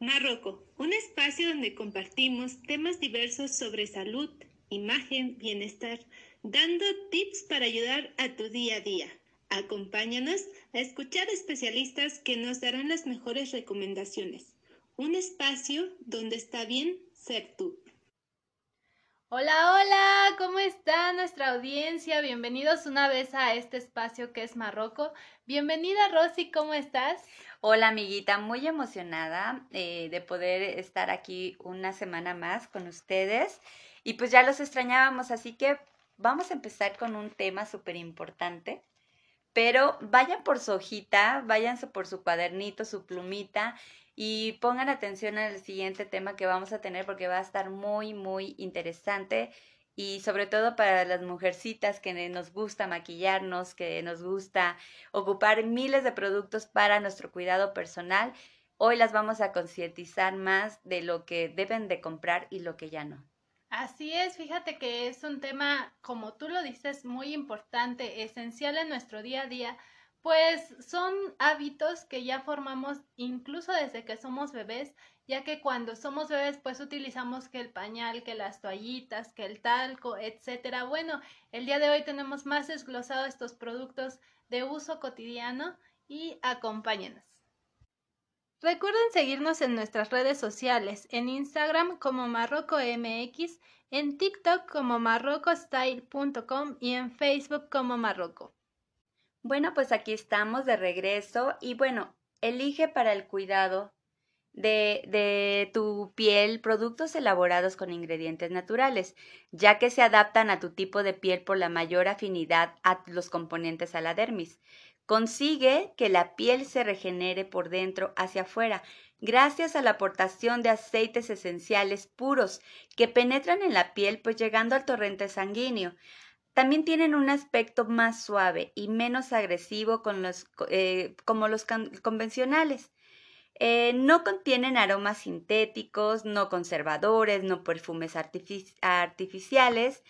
Marroco, un espacio donde compartimos temas diversos sobre salud, imagen, bienestar, dando tips para ayudar a tu día a día. Acompáñanos a escuchar especialistas que nos darán las mejores recomendaciones. Un espacio donde está bien ser tú. Hola, hola, ¿cómo está nuestra audiencia? Bienvenidos una vez a este espacio que es Marroco. Bienvenida Rosy, ¿cómo estás? Hola amiguita, muy emocionada eh, de poder estar aquí una semana más con ustedes y pues ya los extrañábamos, así que vamos a empezar con un tema súper importante. Pero vayan por su hojita, váyanse por su cuadernito, su plumita y pongan atención al siguiente tema que vamos a tener porque va a estar muy, muy interesante y sobre todo para las mujercitas que nos gusta maquillarnos, que nos gusta ocupar miles de productos para nuestro cuidado personal. Hoy las vamos a concientizar más de lo que deben de comprar y lo que ya no. Así es, fíjate que es un tema, como tú lo dices, muy importante, esencial en nuestro día a día pues son hábitos que ya formamos incluso desde que somos bebés, ya que cuando somos bebés pues utilizamos que el pañal, que las toallitas, que el talco, etcétera. Bueno, el día de hoy tenemos más desglosado estos productos de uso cotidiano y acompáñenos. Recuerden seguirnos en nuestras redes sociales, en Instagram como MarrocoMX, en TikTok como marrocostyle.com y en Facebook como Marroco. Bueno, pues aquí estamos de regreso y bueno, elige para el cuidado de, de, tu piel productos elaborados con ingredientes naturales, ya que se adaptan a tu tipo de piel por la mayor afinidad a los componentes a la dermis. Consigue que la piel se regenere por dentro hacia afuera, gracias a la aportación de aceites esenciales puros que penetran en la piel, pues llegando al torrente sanguíneo. También tienen un aspecto más suave y menos agresivo con los, eh, como los convencionales. Eh, no contienen aromas sintéticos, no conservadores, no perfumes artificiales,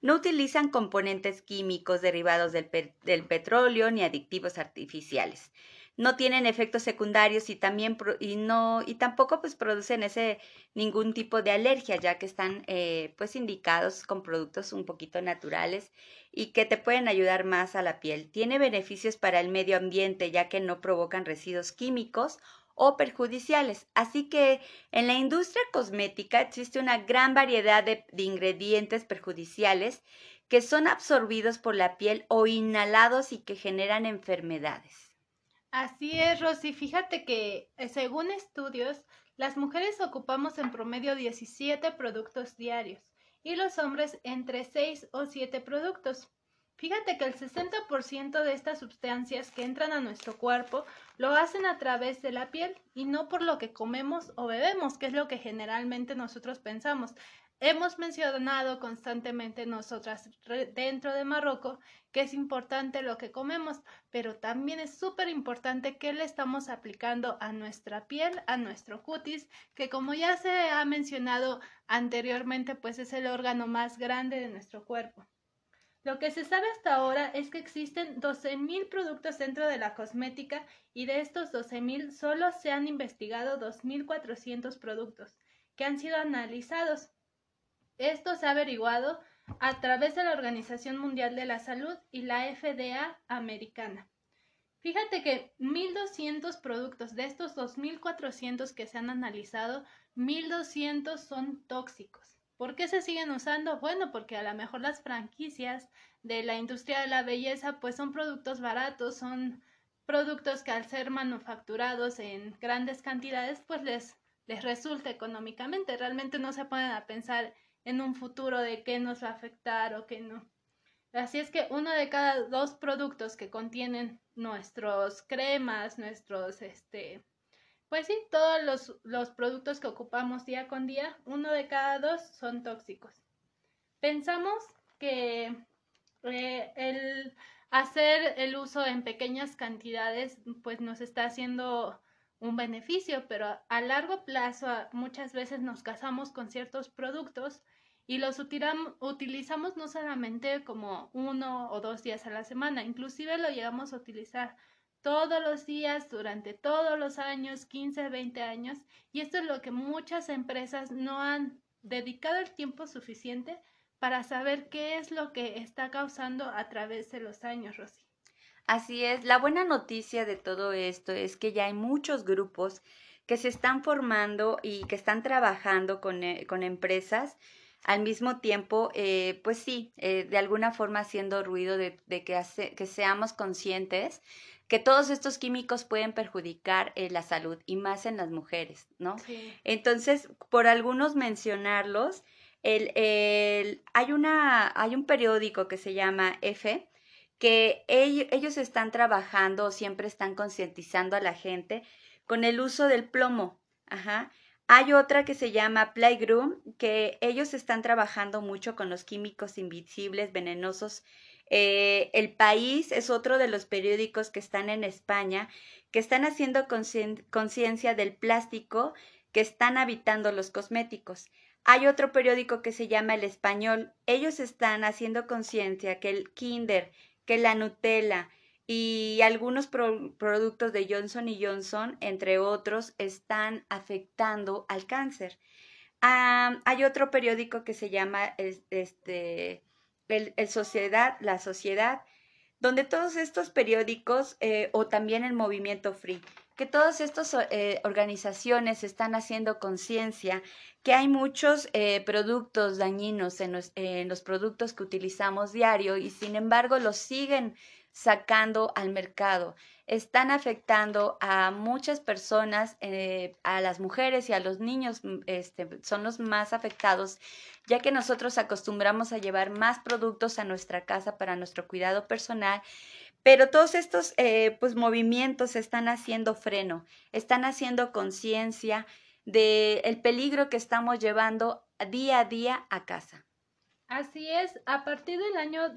no utilizan componentes químicos derivados del petróleo ni adictivos artificiales no tienen efectos secundarios y también y no y tampoco pues producen ese ningún tipo de alergia ya que están eh, pues indicados con productos un poquito naturales y que te pueden ayudar más a la piel. Tiene beneficios para el medio ambiente ya que no provocan residuos químicos o perjudiciales. Así que en la industria cosmética existe una gran variedad de ingredientes perjudiciales que son absorbidos por la piel o inhalados y que generan enfermedades. Así es, Rosy. Fíjate que eh, según estudios, las mujeres ocupamos en promedio 17 productos diarios y los hombres entre 6 o 7 productos. Fíjate que el 60% de estas sustancias que entran a nuestro cuerpo lo hacen a través de la piel y no por lo que comemos o bebemos, que es lo que generalmente nosotros pensamos. Hemos mencionado constantemente nosotras dentro de Marruecos que es importante lo que comemos, pero también es súper importante que le estamos aplicando a nuestra piel, a nuestro cutis, que como ya se ha mencionado anteriormente, pues es el órgano más grande de nuestro cuerpo. Lo que se sabe hasta ahora es que existen 12.000 productos dentro de la cosmética y de estos 12.000 solo se han investigado 2.400 productos que han sido analizados esto se ha averiguado a través de la Organización Mundial de la Salud y la FDA americana. Fíjate que 1.200 productos de estos 2.400 que se han analizado, 1.200 son tóxicos. ¿Por qué se siguen usando? Bueno, porque a lo mejor las franquicias de la industria de la belleza pues son productos baratos, son productos que al ser manufacturados en grandes cantidades pues les, les resulta económicamente. Realmente no se pueden a pensar en un futuro de qué nos va a afectar o qué no. Así es que uno de cada dos productos que contienen nuestros cremas, nuestros, este, pues sí, todos los, los productos que ocupamos día con día, uno de cada dos son tóxicos. Pensamos que eh, el hacer el uso en pequeñas cantidades, pues nos está haciendo un beneficio, pero a largo plazo muchas veces nos casamos con ciertos productos y los utilizamos no solamente como uno o dos días a la semana, inclusive lo llegamos a utilizar todos los días, durante todos los años, 15, 20 años, y esto es lo que muchas empresas no han dedicado el tiempo suficiente para saber qué es lo que está causando a través de los años, Rosy. Así es, la buena noticia de todo esto es que ya hay muchos grupos que se están formando y que están trabajando con, eh, con empresas al mismo tiempo, eh, pues sí, eh, de alguna forma haciendo ruido de, que, que seamos conscientes que todos estos químicos pueden perjudicar la salud y más en las mujeres, ¿no? Entonces, por algunos mencionarlos, el, el, hay, una, hay un periódico que se llama F, que ellos, están trabajando o siempre están concientizando a la gente con el uso del plomo. Ajá. Hay otra que se llama Playgroom, que ellos están trabajando mucho con los químicos invisibles, venenosos. Eh, el País es otro de los periódicos que están en España, que están haciendo conciencia del plástico que están habitando los cosméticos. Hay otro periódico que se llama El Español. Ellos están haciendo conciencia que el Kinder, que la Nutella y algunos productos de Johnson Johnson, entre otros, están afectando al cáncer. Ah, hay otro periódico que se llama este, el, Sociedad, La Sociedad, donde todos estos periódicos eh, o también el Movimiento Free, que todas estas eh, organizaciones están haciendo conciencia que hay muchos eh, productos dañinos en los, productos que utilizamos diario y sin embargo los siguen sacando al mercado. Están afectando a muchas personas, eh, a las mujeres y a los niños mm, este, son los más afectados, ya que nosotros acostumbramos a llevar más productos a nuestra casa para nuestro cuidado personal pero todos estos eh, pues, movimientos están haciendo freno, están haciendo conciencia, del peligro que estamos llevando día a día a casa. Así es, a partir del año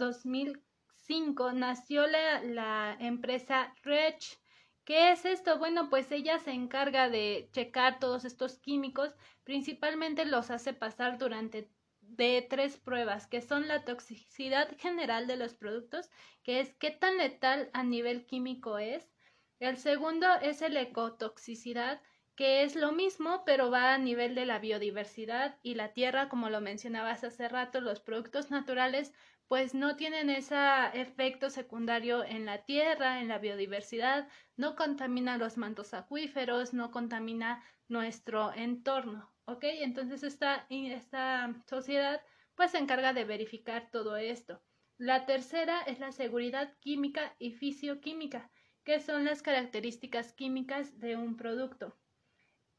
2005 nació la, la empresa Rech. ¿Qué es esto? Bueno, pues ella se encarga de checar todos estos químicos, principalmente los hace pasar durante de tres pruebas, que son la toxicidad general de los productos, que es qué tan letal a nivel químico es. El segundo es el ecotoxicidad, que es lo mismo, pero va a nivel de la biodiversidad y la tierra, como lo mencionabas hace rato, los productos naturales pues no tienen ese efecto secundario en la tierra, en la biodiversidad, no contamina los mantos acuíferos, no contamina nuestro entorno, ¿ok? Entonces esta, esta sociedad pues se encarga de verificar todo esto. La tercera es la seguridad química y fisioquímica, que son las características químicas de un producto.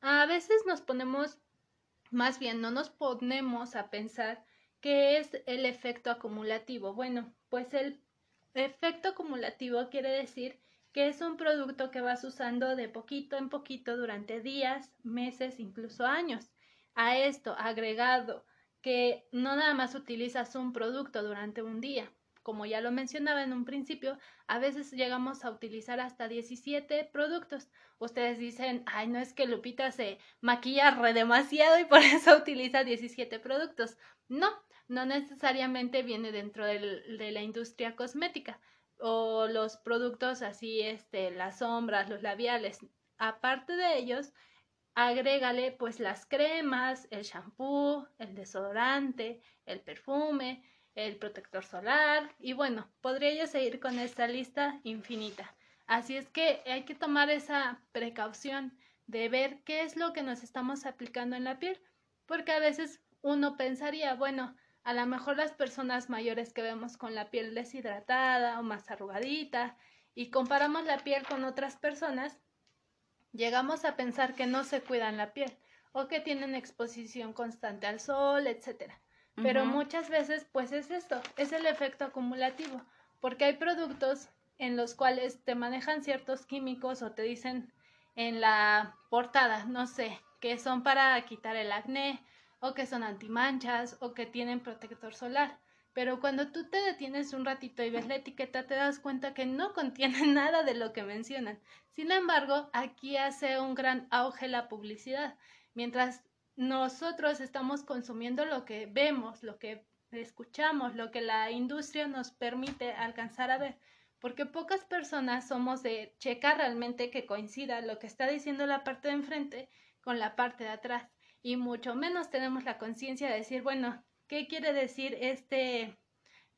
A veces nos ponemos, más bien no nos ponemos a pensar qué es el efecto acumulativo. Bueno, pues el efecto acumulativo quiere decir que es un producto que vas usando de poquito en poquito durante días, meses, incluso años. A esto agregado que no nada más utilizas un producto durante un día, como ya lo mencionaba en un principio, a veces llegamos a utilizar hasta 17 productos. Ustedes dicen, ay, no es que Lupita se maquilla re demasiado y por eso utiliza 17 productos. No, no necesariamente viene dentro de la industria cosmética o los productos así, este, las sombras, los labiales. Aparte de ellos, agrégale pues las cremas, el shampoo, el desodorante, el perfume, el protector solar y bueno, podría yo seguir con esta lista infinita. Así es que hay que tomar esa precaución de ver qué es lo que nos estamos aplicando en la piel, porque a veces uno pensaría, bueno, a lo mejor las personas mayores que vemos con la piel deshidratada o más arrugadita y comparamos la piel con otras personas, llegamos a pensar que no se cuidan la piel o que tienen exposición constante al sol, etcétera. Pero muchas veces, pues es esto, es el efecto acumulativo, porque hay productos en los cuales te manejan ciertos químicos o te dicen en la portada, no sé, que son para quitar el acné o que son antimanchas o que tienen protector solar. Pero cuando tú te detienes un ratito y ves la etiqueta, te das cuenta que no contiene nada de lo que mencionan. Sin embargo, aquí hace un gran auge la publicidad. Mientras nosotros estamos consumiendo lo que vemos, lo que escuchamos, lo que la industria nos permite alcanzar a ver, porque pocas personas somos de checar realmente que coincida lo que está diciendo la parte de enfrente con la parte de atrás y mucho menos tenemos la conciencia de decir, bueno, ¿qué quiere decir este,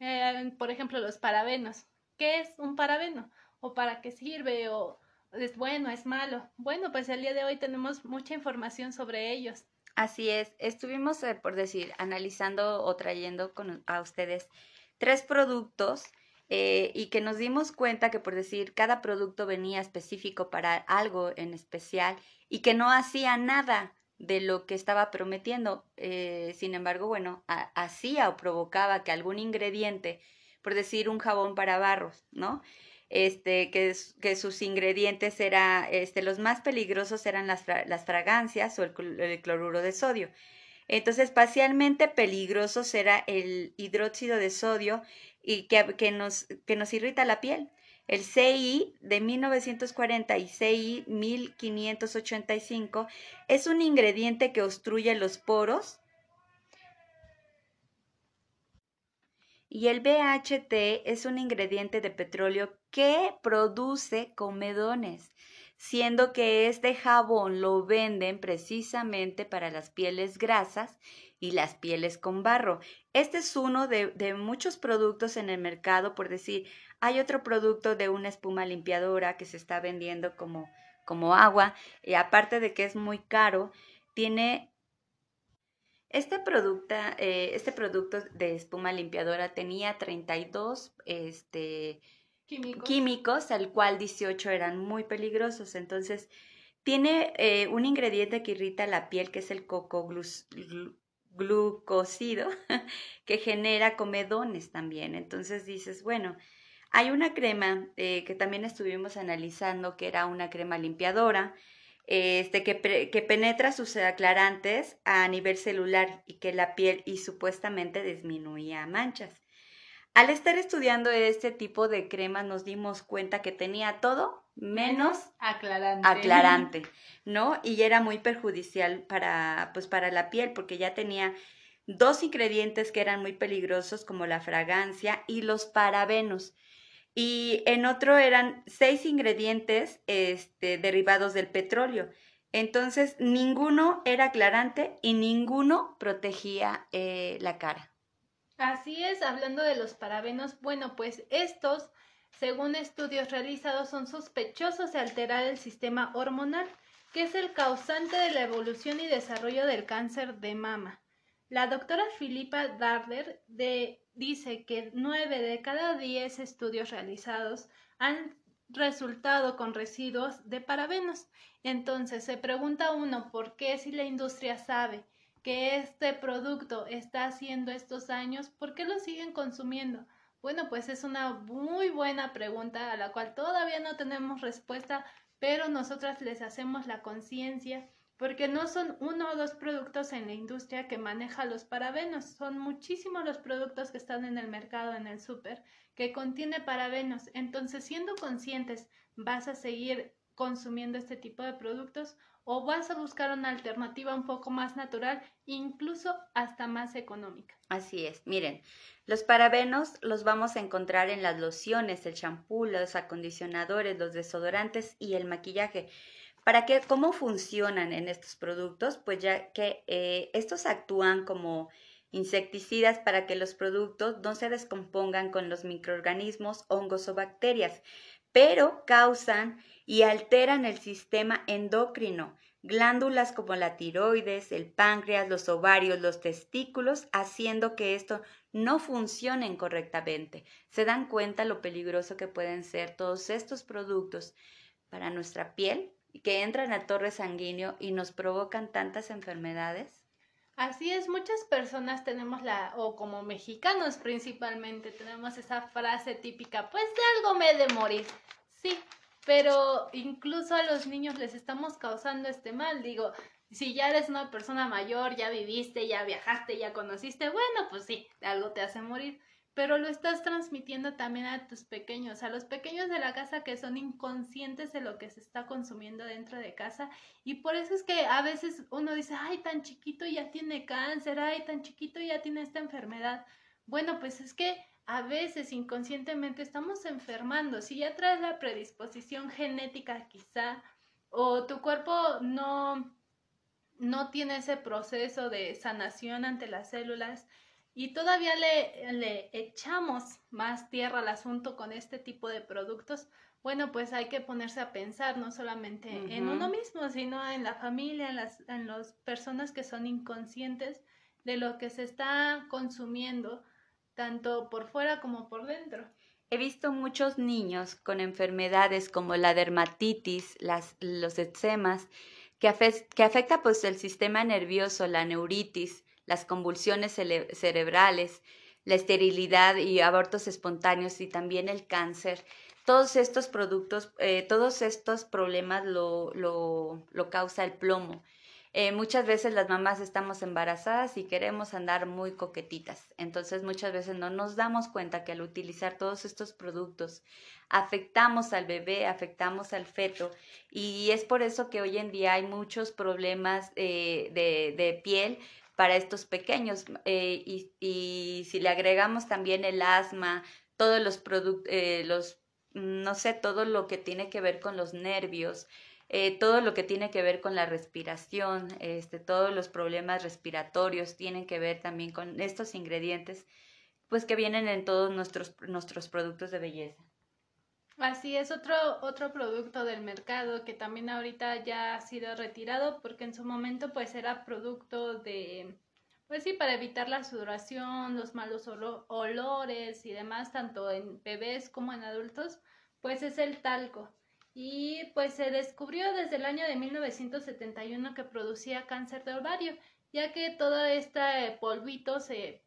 eh, por ejemplo, los parabenos? ¿Qué es un parabeno? ¿O para qué sirve? ¿O es bueno, es malo? Bueno, pues el día de hoy tenemos mucha información sobre ellos. Así es, estuvimos, eh, por decir, analizando o trayendo con, a ustedes tres productos eh, y que nos dimos cuenta que, por decir, cada producto venía específico para algo en especial y que no hacía nada de lo que estaba prometiendo. Eh, sin embargo, bueno, hacía o provocaba que algún ingrediente, por decir un jabón para barros, ¿no? Este, que, que sus ingredientes eran, este, los más peligrosos eran las, las fragancias o el, cloruro de sodio. Entonces, parcialmente peligrosos era el hidróxido de sodio y que, que, nos, que nos irrita la piel. El CI de 1940 y CI 1585 es un ingrediente que obstruye los poros y el BHT es un ingrediente de petróleo que produce comedones, siendo que este jabón lo venden precisamente para las pieles grasas y las pieles con barro. Este es uno de, de muchos productos en el mercado, por decir, hay otro producto de una espuma limpiadora que se está vendiendo como, como agua y aparte de que es muy caro, tiene este producto, eh, este producto de espuma limpiadora tenía 32 este, químicos. químicos, al cual 18 eran muy peligrosos. Entonces, tiene eh, un ingrediente que irrita la piel, que es el coco glucósido, que genera comedones también. Entonces dices, bueno, hay una crema eh, que también estuvimos analizando, que era una crema limpiadora, este, que, que, penetra sus aclarantes a nivel celular y que la piel y supuestamente disminuía manchas. Al estar estudiando este tipo de cremas nos dimos cuenta que tenía todo menos aclarante. aclarante, ¿no? Y era muy perjudicial para, pues, para la piel porque ya tenía dos ingredientes que eran muy peligrosos como la fragancia y los parabenos y en otro eran seis ingredientes este, derivados del petróleo. Entonces, ninguno era aclarante y ninguno protegía eh, la cara. Así es, hablando de los parabenos, bueno, pues estos, según estudios realizados, son sospechosos de alterar el sistema hormonal, que es el causante de la evolución y desarrollo del cáncer de mama. La doctora Filipa Darder de dice que nueve de cada diez estudios realizados han resultado con residuos de parabenos. Entonces se pregunta uno por qué si la industria sabe que este producto está haciendo estos años, ¿por qué lo siguen consumiendo? Bueno, pues es una muy buena pregunta a la cual todavía no tenemos respuesta, pero nosotras les hacemos la conciencia porque no son uno o dos productos en la industria que maneja los parabenos, son muchísimos los productos que están en el mercado, en el súper, que contiene parabenos. Entonces, siendo conscientes, ¿vas a seguir consumiendo este tipo de productos o vas a buscar una alternativa un poco más natural, incluso hasta más económica? Así es, miren, los parabenos los vamos a encontrar en las lociones, el champú, los acondicionadores, los desodorantes y el maquillaje. ¿Para qué? ¿Cómo funcionan en estos productos? Pues ya que eh, estos actúan como insecticidas para que los productos no se descompongan con los microorganismos, hongos o bacterias, pero causan y alteran el sistema endocrino, glándulas como la tiroides, el páncreas, los ovarios, los testículos, haciendo que esto no funcionen correctamente. ¿Se dan cuenta lo peligroso que pueden ser todos estos productos para nuestra piel? Que entran al torre sanguíneo y nos provocan tantas enfermedades? Así es, muchas personas tenemos la, o como mexicanos principalmente, tenemos esa frase típica, pues de algo me he de morir. Sí, pero incluso a los niños les estamos causando este mal. Digo, si ya eres una persona mayor, ya viviste, ya viajaste, ya conociste, bueno, pues sí, de algo te hace morir pero lo estás transmitiendo también a tus pequeños, a los pequeños de la casa que son inconscientes de lo que se está consumiendo dentro de casa y por eso es que a veces uno dice, ay, tan chiquito ya tiene cáncer, ay, tan chiquito ya tiene esta enfermedad. Bueno, pues es que a veces inconscientemente estamos enfermando. Si ya traes la predisposición genética quizá, o tu cuerpo no, no tiene ese proceso de sanación ante las células, y todavía le, le, echamos más tierra al asunto con este tipo de productos, bueno, pues hay que ponerse a pensar no solamente en uno mismo, sino en la familia, en las, en las personas que son inconscientes de lo que se está consumiendo, tanto por fuera como por dentro. He visto muchos niños con enfermedades como la dermatitis, las, los eczemas, que, que afecta pues el sistema nervioso, la neuritis, las convulsiones cerebrales, la esterilidad y abortos espontáneos y también el cáncer. Todos estos productos, eh, todos estos problemas lo, lo, lo causa el plomo. Eh, muchas veces las mamás estamos embarazadas y queremos andar muy coquetitas. Entonces muchas veces no nos damos cuenta que al utilizar todos estos productos afectamos al bebé, afectamos al feto y es por eso que hoy en día hay muchos problemas eh, de, de, piel para estos pequeños eh, y, y, si le agregamos también el asma, todos los productos, los, no sé, todo lo que tiene que ver con los nervios, eh, todo lo que tiene que ver con la respiración, este, todos los problemas respiratorios tienen que ver también con estos ingredientes, pues que vienen en todos nuestros, nuestros productos de belleza. Así es, otro, otro producto del mercado que también ahorita ya ha sido retirado porque en su momento pues era producto de, pues sí, para evitar la sudoración, los malos olores y demás, tanto en bebés como en adultos, pues es el talco. Y pues se descubrió desde el año de 1971 que producía cáncer de ovario, ya que todo este polvito se,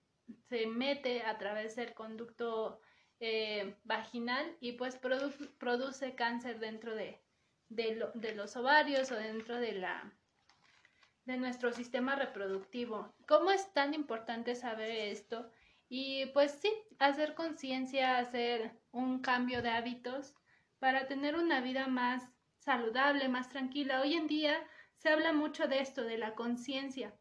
se mete a través del conducto eh, vaginal y pues produce cáncer dentro de, de, de, los ovarios o dentro de la de nuestro sistema reproductivo. ¿Cómo es tan importante saber esto? Y pues sí, hacer conciencia, hacer un cambio de hábitos para tener una vida más saludable, más tranquila. Hoy en día se habla mucho de esto, de la conciencia.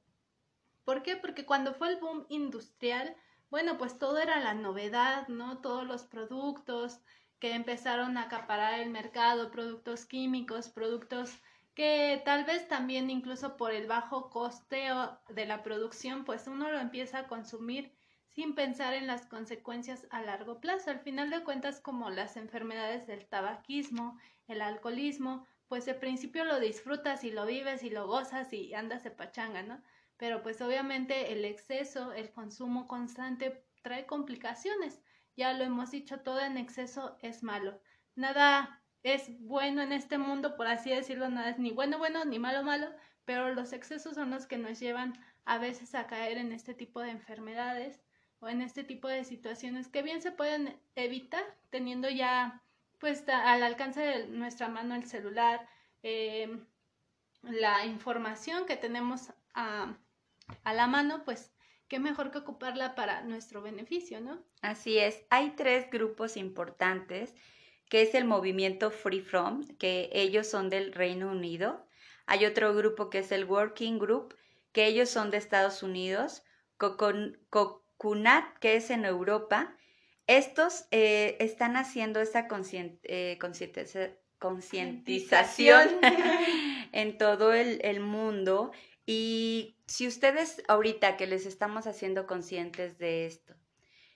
¿Por qué? Porque cuando fue el boom industrial, bueno, pues todo era la novedad, ¿no? Todos los productos que empezaron a acaparar el mercado, productos químicos, productos que tal vez también incluso por el bajo costeo de la producción, pues uno lo empieza a consumir sin pensar en las consecuencias a largo plazo. Al final de cuentas, como las enfermedades del tabaquismo, el alcoholismo, pues de principio lo disfrutas y lo vives y lo gozas y andas de pachanga, ¿no? Pero pues obviamente el exceso, el consumo constante trae complicaciones. Ya lo hemos dicho, todo en exceso es malo. Nada es bueno en este mundo, por así decirlo, nada es ni bueno bueno ni malo malo, pero los excesos son los que nos llevan a veces a caer en este tipo de enfermedades en este tipo de situaciones que bien se pueden evitar teniendo ya pues al alcance de nuestra mano el celular, em, la información que tenemos a, a la mano, pues qué mejor que ocuparla para nuestro beneficio, ¿no? Así es. Hay tres grupos importantes, que es el movimiento Free From, que ellos son del Reino Unido. Hay otro grupo que es el Working Group, que ellos son de Estados Unidos. Con, CUNAT, que es en Europa, estos eh, están haciendo esa eh, concientización en todo el, mundo. Y si ustedes ahorita que les estamos haciendo conscientes de esto,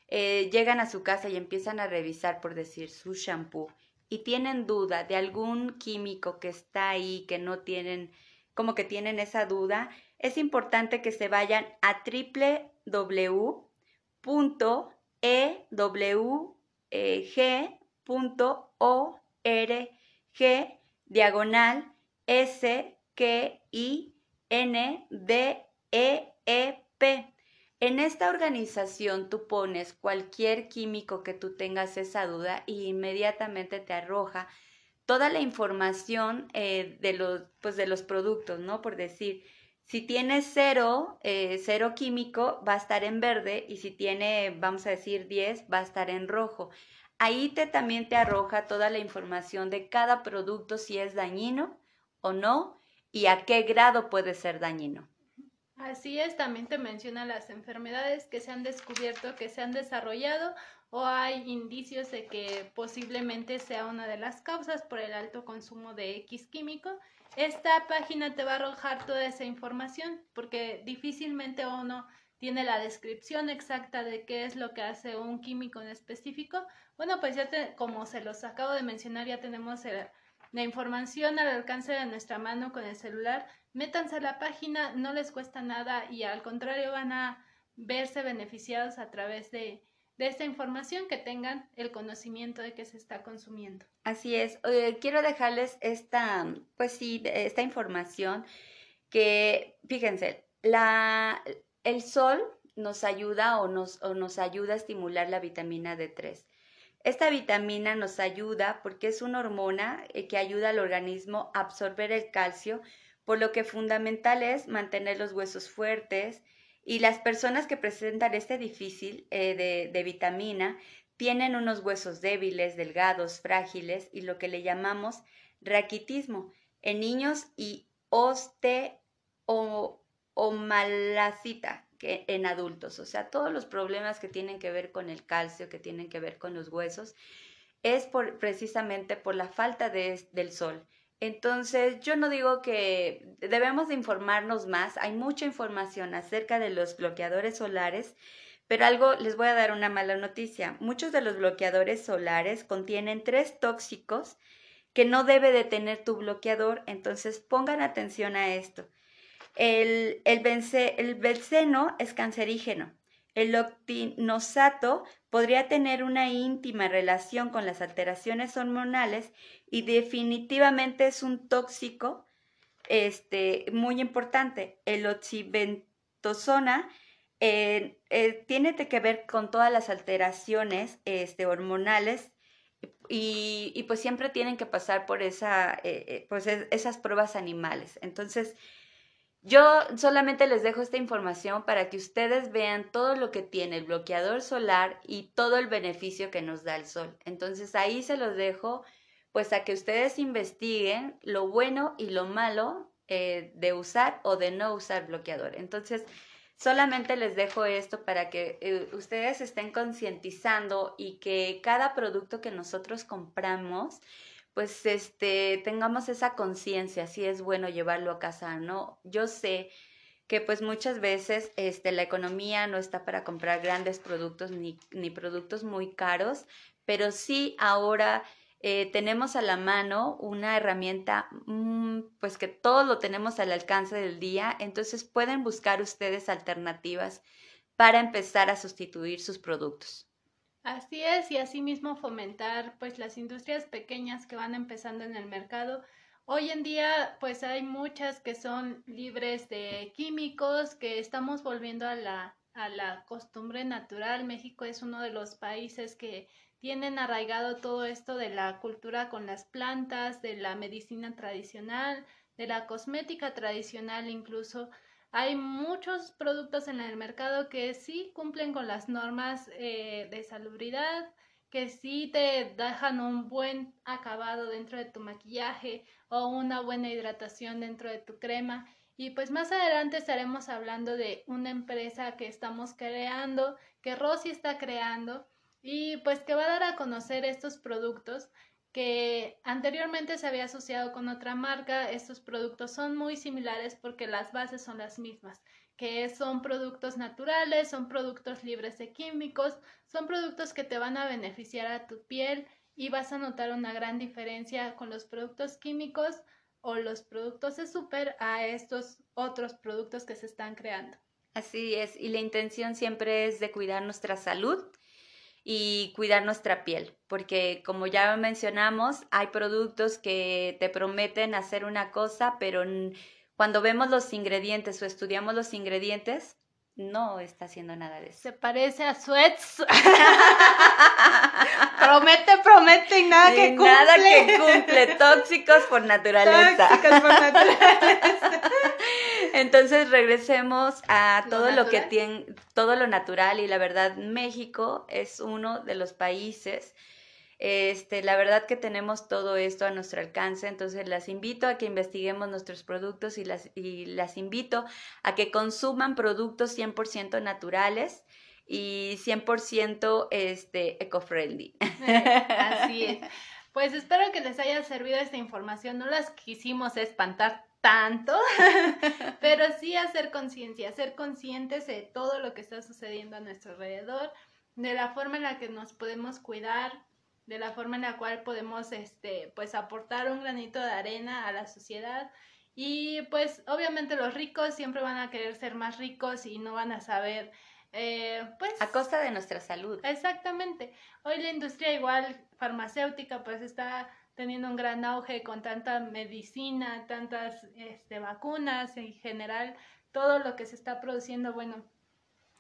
eh, llegan a su casa y empiezan a revisar, por decir, su shampoo y tienen duda de algún químico que está ahí, que no tienen, como que tienen esa duda, es importante que se vayan a www punto e w g punto o r g diagonal s k i n d e e p en esta organización tú pones cualquier químico que tú tengas esa duda y inmediatamente te arroja toda la información eh, de, los, pues de los productos, ¿no? Por decir, si tiene cero, eh, cero químico, va a estar en verde y si tiene, vamos a decir, 10, va a estar en rojo. Ahí te, también te arroja toda la información de cada producto, si es dañino o no y a qué grado puede ser dañino. Así es, también te menciona las enfermedades que se han descubierto, que se han desarrollado o hay indicios de que posiblemente sea una de las causas por el alto consumo de X químico. Esta página te va a arrojar toda esa información porque difícilmente uno tiene la descripción exacta de qué es lo que hace un químico en específico. Bueno, pues ya como se los acabo de mencionar, ya tenemos la información al alcance de nuestra mano con el celular. Métanse a la página, no les cuesta nada y al contrario van a verse beneficiados a través de, de esta información que tengan el conocimiento de que se está consumiendo. Así es. quiero dejarles esta, pues sí, esta información que, fíjense, la, el sol nos ayuda o nos, o nos ayuda a estimular la vitamina D3. Esta vitamina nos ayuda porque es una hormona eh, que ayuda al organismo a absorber el calcio, por lo que fundamental es mantener los huesos fuertes, y las personas que presentan este difícil eh, de, vitamina tienen unos huesos débiles, delgados, frágiles y lo que le llamamos raquitismo. En niños y oste o, malacita que en adultos. O sea, todos los problemas que tienen que ver con el calcio, que tienen que ver con los huesos, es por, precisamente por la falta de, del sol. Entonces, yo no digo que debemos de informarnos más, hay mucha información acerca de los bloqueadores solares, pero algo les voy a dar una mala noticia. Muchos de los bloqueadores solares contienen tres tóxicos que no debe de tener tu bloqueador, entonces pongan atención a esto. El, el, el benceno es cancerígeno. El octinosato podría tener una íntima relación con las alteraciones hormonales y definitivamente es un tóxico este, muy importante. El oxibentosona eh, eh, tiene que ver con todas las alteraciones este, hormonales y, pues siempre tienen que pasar por esa, eh, pues esas pruebas animales. Entonces, yo solamente les dejo esta información para que ustedes vean todo lo que tiene el bloqueador solar y todo el beneficio que nos da el sol. Entonces ahí se los dejo pues a que ustedes investiguen lo bueno y lo malo eh, de usar o de no usar bloqueador. Entonces solamente les dejo esto para que eh, ustedes estén concientizando y que cada producto que nosotros compramos pues este, tengamos esa conciencia, si es bueno llevarlo a casa, ¿no? Yo sé que pues muchas veces este, la economía no está para comprar grandes productos ni, ni productos muy caros, pero sí ahora eh, tenemos a la mano una herramienta, mm, pues que todo lo tenemos al alcance del día, entonces pueden buscar ustedes alternativas para empezar a sustituir sus productos. Así es, y asimismo fomentar pues las industrias pequeñas que van empezando en el mercado. Hoy en día pues hay muchas que son libres de químicos, que estamos volviendo a la, a la costumbre natural. México es uno de los países que tienen arraigado todo esto de la cultura con las plantas, de la medicina tradicional, de la cosmética tradicional incluso. Hay muchos productos en el mercado que sí cumplen con las normas eh, de salubridad, que sí te dejan un buen acabado dentro de tu maquillaje o una buena hidratación dentro de tu crema. Y pues más adelante estaremos hablando de una empresa que estamos creando, que Rosy está creando y pues que va a dar a conocer estos productos que anteriormente se había asociado con otra marca. Estos productos son muy similares porque las bases son las mismas, que son productos naturales, son productos libres de químicos, son productos que te van a beneficiar a tu piel y vas a notar una gran diferencia con los productos químicos o los productos de super a estos otros productos que se están creando. Así es, y la intención siempre es de cuidar nuestra salud y cuidar nuestra piel, porque como ya mencionamos, hay productos que te prometen hacer una cosa, pero cuando vemos los ingredientes o estudiamos los ingredientes, no está haciendo nada de eso. Se parece a Sweats. promete, promete y nada que cumple. Nada que cumple. Tóxicos por naturaleza. Tóxicos por naturaleza. Entonces regresemos a todo lo, que tiene, todo lo natural y la verdad México es uno de los países Este, la verdad que tenemos todo esto a nuestro alcance, entonces las invito a que investiguemos nuestros productos y las, y las invito a que consuman productos 100% naturales y 100% este, eco-friendly. Así es. Pues espero que les haya servido esta información. No las quisimos espantar tanto, pero sí hacer conciencia, ser conscientes de todo lo que está sucediendo a nuestro alrededor, de la forma en la que nos podemos cuidar, de la forma en la cual podemos este pues aportar un granito de arena a la sociedad. Y pues obviamente los ricos siempre van a querer ser más ricos y no van a saber eh, pues a costa de nuestra salud. Exactamente. Hoy la industria igual farmacéutica pues está teniendo un gran auge con tanta medicina tantas este, vacunas en general todo lo que se está produciendo bueno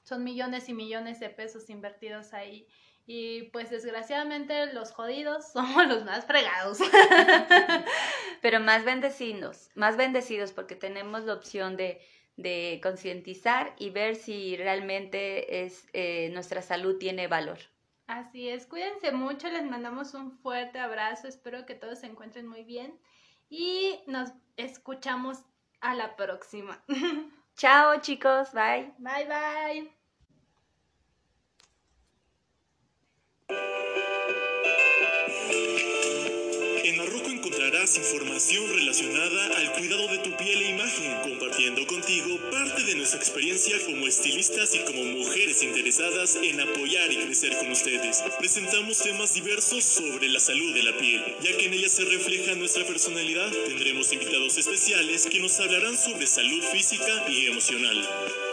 son millones y millones de pesos invertidos ahí y pues desgraciadamente los jodidos somos los más fregados. Pero más bendecidos, más bendecidos porque tenemos la opción de, de concientizar y ver si realmente es, eh, nuestra salud tiene valor. Así es, cuídense mucho, les mandamos un fuerte abrazo, espero que todos se encuentren muy bien y nos escuchamos a la próxima. Chao chicos, bye. Bye bye. En Marroco encontrarás información relacionada al cuidado de tu piel e imagen, compartiendo contigo parte de nuestra experiencia como estilistas y como mujeres interesadas en apoyar y crecer con ustedes. Presentamos temas diversos sobre la salud de la piel, ya que en ella se refleja nuestra personalidad. Tendremos invitados especiales que nos hablarán sobre salud física y emocional.